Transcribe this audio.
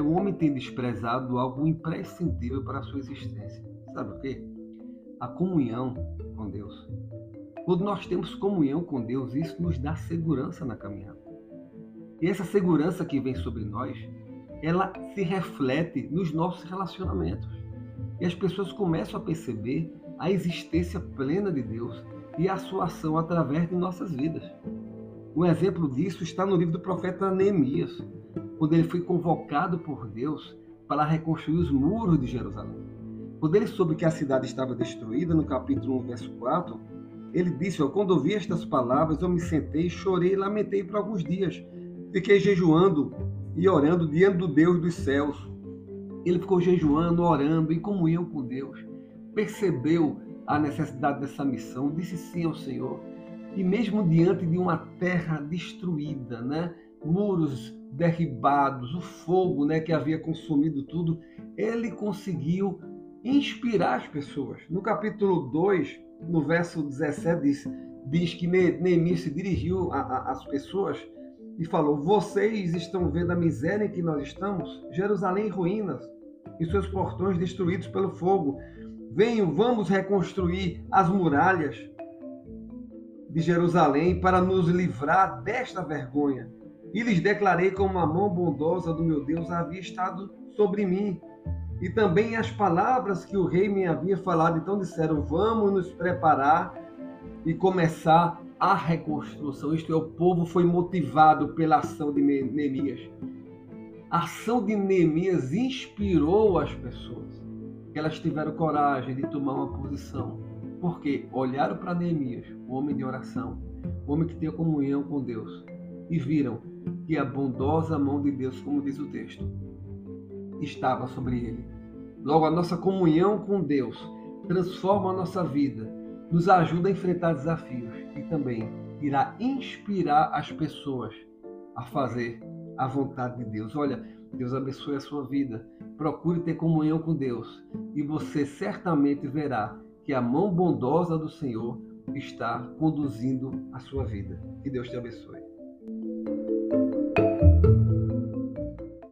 o homem tem desprezado algo imprescindível para a sua existência. Sabe o quê? A comunhão com Deus. Quando nós temos comunhão com Deus, isso nos dá segurança na caminhada. E essa segurança que vem sobre nós, ela se reflete nos nossos relacionamentos. E as pessoas começam a perceber a existência plena de Deus e a sua ação através de nossas vidas. Um exemplo disso está no livro do profeta Neemias, quando ele foi convocado por Deus para reconstruir os muros de Jerusalém. Quando ele soube que a cidade estava destruída, no capítulo 1, verso 4, ele disse: Quando ouvi estas palavras, eu me sentei, chorei e lamentei por alguns dias. Fiquei jejuando e orando diante do Deus dos céus. Ele ficou jejuando, orando, em comunhão com Deus. Percebeu a necessidade dessa missão, disse sim ao Senhor. E mesmo diante de uma terra destruída, né? muros derribados, o fogo né, que havia consumido tudo, ele conseguiu inspirar as pessoas. No capítulo 2, no verso 17, diz, diz que Neemias se dirigiu às pessoas e falou: Vocês estão vendo a miséria em que nós estamos? Jerusalém em ruínas e seus portões destruídos pelo fogo. Venham, vamos reconstruir as muralhas de Jerusalém para nos livrar desta vergonha. E lhes declarei como a mão bondosa do meu Deus havia estado sobre mim. E também as palavras que o rei me havia falado. Então disseram: Vamos nos preparar e começar a reconstrução. Isto é, o povo foi motivado pela ação de Neemias. A ação de Neemias inspirou as pessoas. Elas tiveram coragem de tomar uma posição. Porque olharam para Neemias, o homem de oração, o homem que tinha comunhão com Deus, e viram que a bondosa mão de Deus, como diz o texto, estava sobre ele. Logo, a nossa comunhão com Deus transforma a nossa vida, nos ajuda a enfrentar desafios e também irá inspirar as pessoas a fazer a vontade de Deus. Olha, Deus abençoe a sua vida. Procure ter comunhão com Deus e você certamente verá que a mão bondosa do Senhor está conduzindo a sua vida. Que Deus te abençoe.